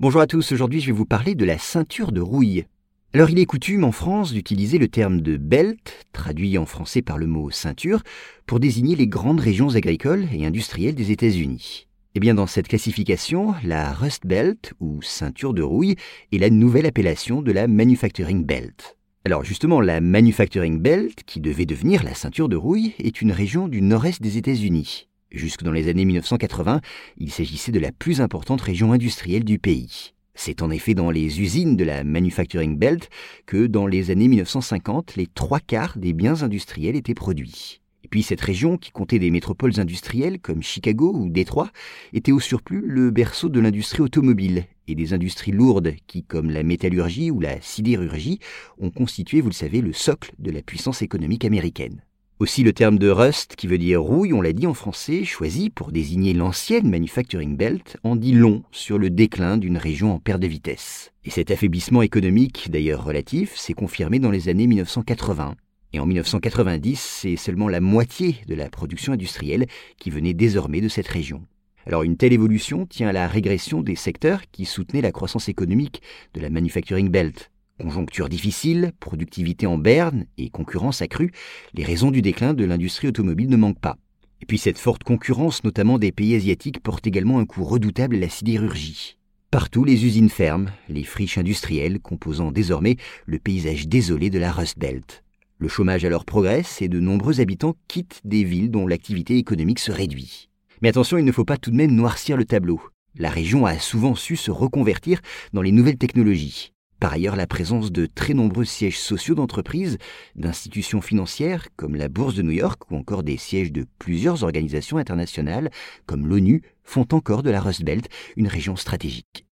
Bonjour à tous, aujourd'hui je vais vous parler de la ceinture de rouille. Alors il est coutume en France d'utiliser le terme de belt, traduit en français par le mot ceinture, pour désigner les grandes régions agricoles et industrielles des États-Unis. Eh bien dans cette classification, la Rust Belt, ou ceinture de rouille, est la nouvelle appellation de la Manufacturing Belt. Alors justement, la Manufacturing Belt, qui devait devenir la ceinture de rouille, est une région du nord-est des États-Unis. Jusque dans les années 1980, il s'agissait de la plus importante région industrielle du pays. C'est en effet dans les usines de la Manufacturing Belt que dans les années 1950, les trois quarts des biens industriels étaient produits. Et puis cette région, qui comptait des métropoles industrielles comme Chicago ou Détroit, était au surplus le berceau de l'industrie automobile et des industries lourdes qui, comme la métallurgie ou la sidérurgie, ont constitué, vous le savez, le socle de la puissance économique américaine. Aussi le terme de rust, qui veut dire rouille, on l'a dit en français, choisi pour désigner l'ancienne manufacturing belt, en dit long sur le déclin d'une région en perte de vitesse. Et cet affaiblissement économique, d'ailleurs relatif, s'est confirmé dans les années 1980. Et en 1990, c'est seulement la moitié de la production industrielle qui venait désormais de cette région. Alors une telle évolution tient à la régression des secteurs qui soutenaient la croissance économique de la manufacturing belt. Conjoncture difficile, productivité en berne et concurrence accrue, les raisons du déclin de l'industrie automobile ne manquent pas. Et puis cette forte concurrence, notamment des pays asiatiques, porte également un coup redoutable à la sidérurgie. Partout, les usines ferment, les friches industrielles composant désormais le paysage désolé de la Rust Belt. Le chômage alors progresse et de nombreux habitants quittent des villes dont l'activité économique se réduit. Mais attention, il ne faut pas tout de même noircir le tableau. La région a souvent su se reconvertir dans les nouvelles technologies. Par ailleurs, la présence de très nombreux sièges sociaux d'entreprises, d'institutions financières comme la Bourse de New York ou encore des sièges de plusieurs organisations internationales comme l'ONU font encore de la Rust Belt une région stratégique.